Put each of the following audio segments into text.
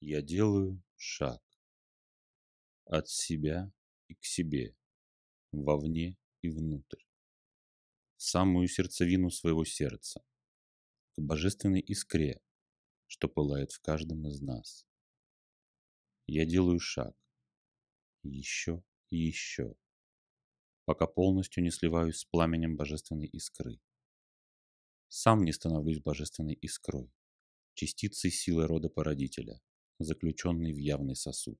Я делаю шаг от себя и к себе, вовне и внутрь, в самую сердцевину своего сердца, к божественной искре, что пылает в каждом из нас. Я делаю шаг, еще и еще, пока полностью не сливаюсь с пламенем божественной искры. Сам не становлюсь божественной искрой, частицей силы рода породителя, заключенной в явный сосуд.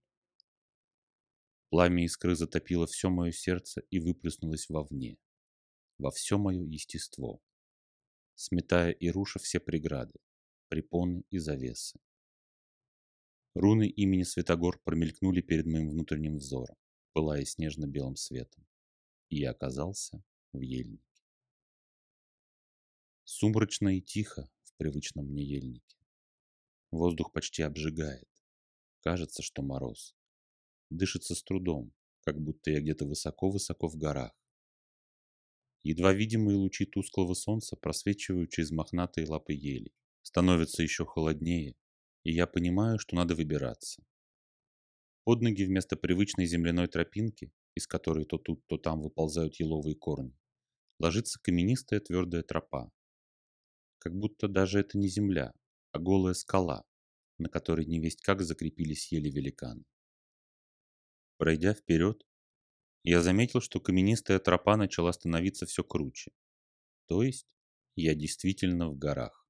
Пламя искры затопило все мое сердце и выплеснулось вовне, во все мое естество, сметая и руша все преграды, препоны и завесы. Руны имени Святогор промелькнули перед моим внутренним взором, пылая снежно-белым светом, и я оказался в ельнике. Сумрачно и тихо в привычном мне ельнике. Воздух почти обжигает. Кажется, что мороз. Дышится с трудом, как будто я где-то высоко-высоко в горах. Едва видимые лучи тусклого солнца просвечивают через мохнатые лапы ели. Становится еще холоднее, и я понимаю, что надо выбираться. Под ноги вместо привычной земляной тропинки, из которой то тут, то там выползают еловые корни, ложится каменистая твердая тропа. Как будто даже это не земля, а голая скала, на которой невесть как закрепились ели великаны. Пройдя вперед, я заметил, что каменистая тропа начала становиться все круче. То есть я действительно в горах.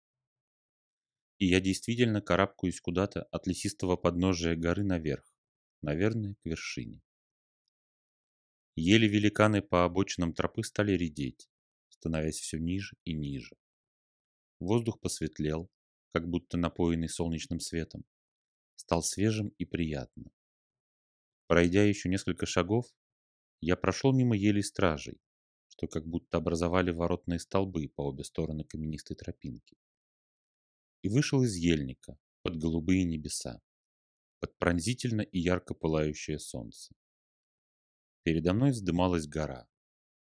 И я действительно карабкаюсь куда-то от лесистого подножия горы наверх, наверное, к вершине. Ели великаны по обочинам тропы стали редеть, становясь все ниже и ниже. Воздух посветлел, как будто напоенный солнечным светом, стал свежим и приятным. Пройдя еще несколько шагов, я прошел мимо елей стражей, что как будто образовали воротные столбы по обе стороны каменистой тропинки и вышел из ельника под голубые небеса, под пронзительно и ярко пылающее солнце. Передо мной вздымалась гора.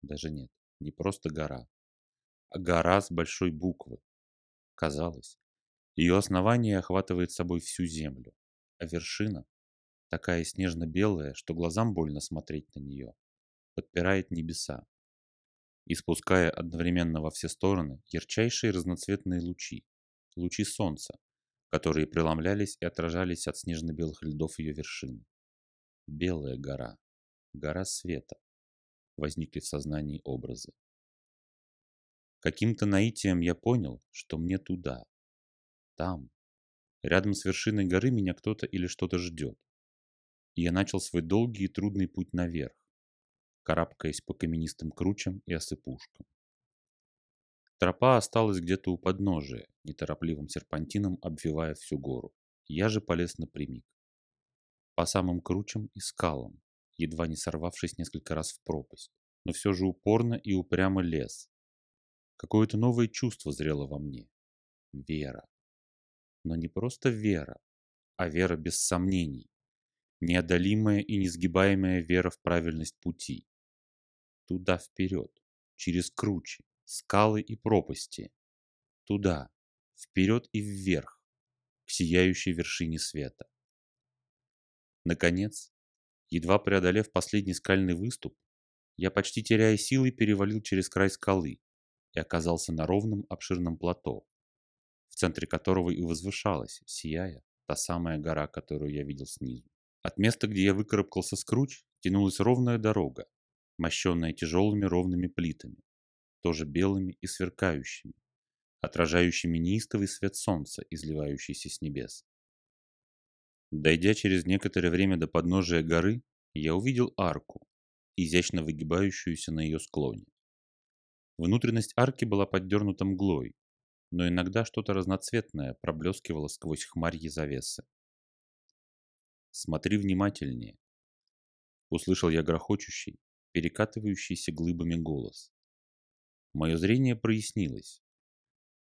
Даже нет, не просто гора, а гора с большой буквы. Казалось, ее основание охватывает собой всю землю, а вершина, такая снежно-белая, что глазам больно смотреть на нее, подпирает небеса, испуская одновременно во все стороны ярчайшие разноцветные лучи, лучи солнца, которые преломлялись и отражались от снежно-белых льдов ее вершины. Белая гора, гора света, возникли в сознании образы. Каким-то наитием я понял, что мне туда, там, рядом с вершиной горы меня кто-то или что-то ждет. И я начал свой долгий и трудный путь наверх, карабкаясь по каменистым кручам и осыпушкам. Тропа осталась где-то у подножия, неторопливым серпантином обвивая всю гору. Я же полез напрямик. По самым кручам и скалам, едва не сорвавшись несколько раз в пропасть, но все же упорно и упрямо лез. Какое-то новое чувство зрело во мне. Вера. Но не просто вера, а вера без сомнений. Неодолимая и несгибаемая вера в правильность пути. Туда вперед, через кручи, скалы и пропасти. Туда, вперед и вверх, к сияющей вершине света. Наконец, едва преодолев последний скальный выступ, я почти теряя силы перевалил через край скалы и оказался на ровном обширном плато, центре которого и возвышалась, сияя, та самая гора, которую я видел снизу. От места, где я выкарабкался с круч, тянулась ровная дорога, мощенная тяжелыми ровными плитами, тоже белыми и сверкающими, отражающими неистовый свет солнца, изливающийся с небес. Дойдя через некоторое время до подножия горы, я увидел арку, изящно выгибающуюся на ее склоне. Внутренность арки была поддернута мглой, но иногда что-то разноцветное проблескивало сквозь хмарьи завесы. «Смотри внимательнее», — услышал я грохочущий, перекатывающийся глыбами голос. Мое зрение прояснилось,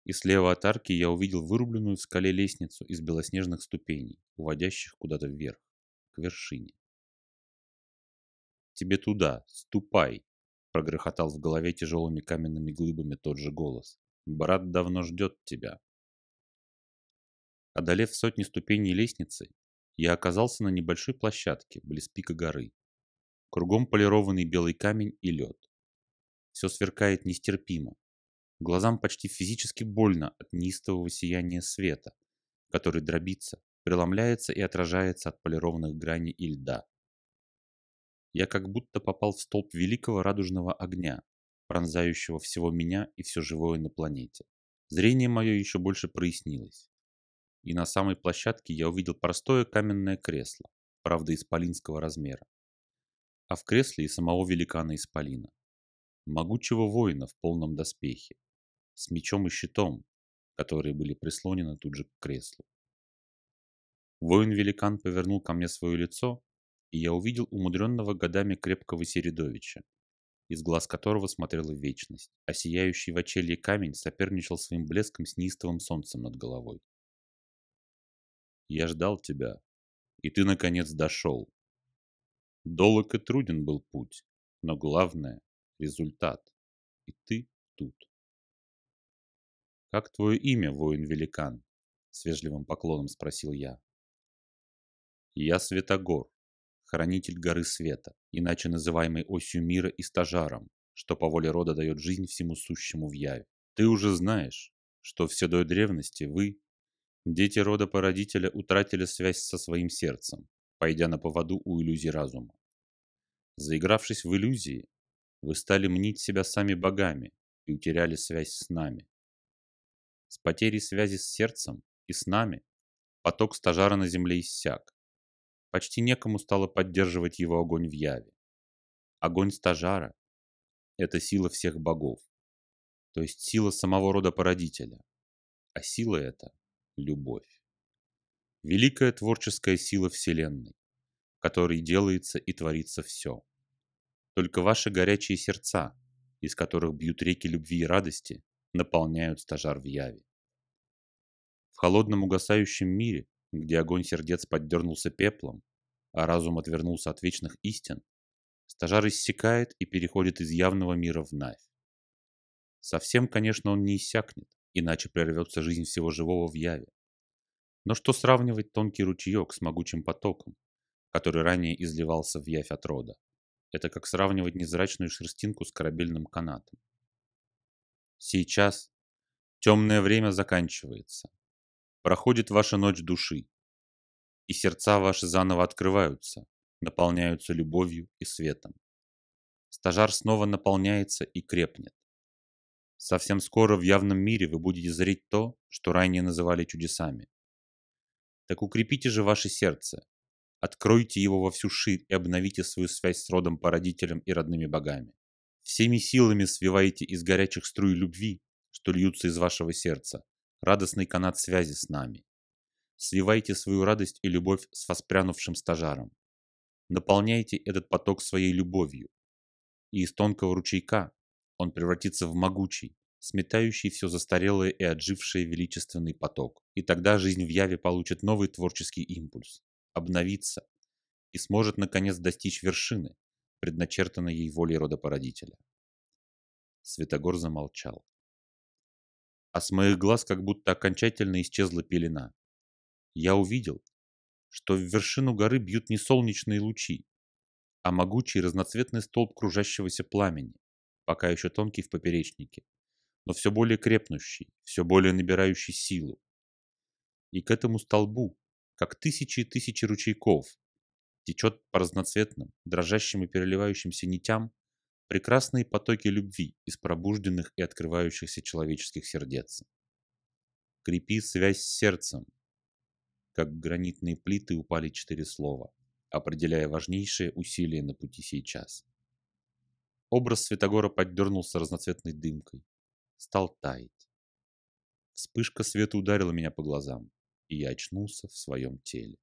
и слева от арки я увидел вырубленную в скале лестницу из белоснежных ступеней, уводящих куда-то вверх, к вершине. «Тебе туда, ступай!» — прогрохотал в голове тяжелыми каменными глыбами тот же голос. «Брат давно ждет тебя!» Одолев сотни ступеней лестницы, я оказался на небольшой площадке близ пика горы. Кругом полированный белый камень и лед. Все сверкает нестерпимо. Глазам почти физически больно от неистового сияния света, который дробится, преломляется и отражается от полированных граней и льда. Я как будто попал в столб великого радужного огня, пронзающего всего меня и все живое на планете. Зрение мое еще больше прояснилось. И на самой площадке я увидел простое каменное кресло, правда исполинского размера. А в кресле и самого великана исполина. Могучего воина в полном доспехе, с мечом и щитом, которые были прислонены тут же к креслу. Воин-великан повернул ко мне свое лицо, и я увидел умудренного годами крепкого Середовича, из глаз которого смотрела вечность, а сияющий в очелье камень соперничал своим блеском с неистовым солнцем над головой. «Я ждал тебя, и ты, наконец, дошел. Долог и труден был путь, но главное — результат, и ты тут». «Как твое имя, воин-великан?» — с вежливым поклоном спросил я. «Я Светогор, хранитель горы света, иначе называемый осью мира и стажаром, что по воле рода дает жизнь всему сущему в яве. Ты уже знаешь, что все до древности вы, дети рода породителя, утратили связь со своим сердцем, пойдя на поводу у иллюзий разума. Заигравшись в иллюзии, вы стали мнить себя сами богами и утеряли связь с нами. С потерей связи с сердцем и с нами поток стажара на земле иссяк, Почти некому стало поддерживать его огонь в яве. Огонь стажара – это сила всех богов, то есть сила самого рода породителя. А сила это – любовь. Великая творческая сила Вселенной, которой делается и творится все. Только ваши горячие сердца, из которых бьют реки любви и радости, наполняют стажар в яве. В холодном угасающем мире где огонь сердец поддернулся пеплом, а разум отвернулся от вечных истин, стажар иссякает и переходит из явного мира в Навь. Совсем, конечно, он не иссякнет, иначе прервется жизнь всего живого в Яве. Но что сравнивать тонкий ручеек с могучим потоком, который ранее изливался в Явь от рода? Это как сравнивать незрачную шерстинку с корабельным канатом. Сейчас темное время заканчивается, проходит ваша ночь души, и сердца ваши заново открываются, наполняются любовью и светом. Стажар снова наполняется и крепнет. Совсем скоро в явном мире вы будете зреть то, что ранее называли чудесами. Так укрепите же ваше сердце, откройте его во всю ширь и обновите свою связь с родом породителем и родными богами. Всеми силами свивайте из горячих струй любви, что льются из вашего сердца, радостный канат связи с нами. Свивайте свою радость и любовь с воспрянувшим стажаром. Наполняйте этот поток своей любовью. И из тонкого ручейка он превратится в могучий, сметающий все застарелое и отжившее величественный поток. И тогда жизнь в Яве получит новый творческий импульс, обновится и сможет наконец достичь вершины, предначертанной ей волей родопородителя. Светогор замолчал а с моих глаз как будто окончательно исчезла пелена. Я увидел, что в вершину горы бьют не солнечные лучи, а могучий разноцветный столб кружащегося пламени, пока еще тонкий в поперечнике, но все более крепнущий, все более набирающий силу. И к этому столбу, как тысячи и тысячи ручейков, течет по разноцветным, дрожащим и переливающимся нитям прекрасные потоки любви из пробужденных и открывающихся человеческих сердец. Крепи связь с сердцем. Как гранитные плиты упали четыре слова, определяя важнейшие усилия на пути сейчас. Образ Святогора поддернулся разноцветной дымкой, стал таять. Вспышка света ударила меня по глазам, и я очнулся в своем теле.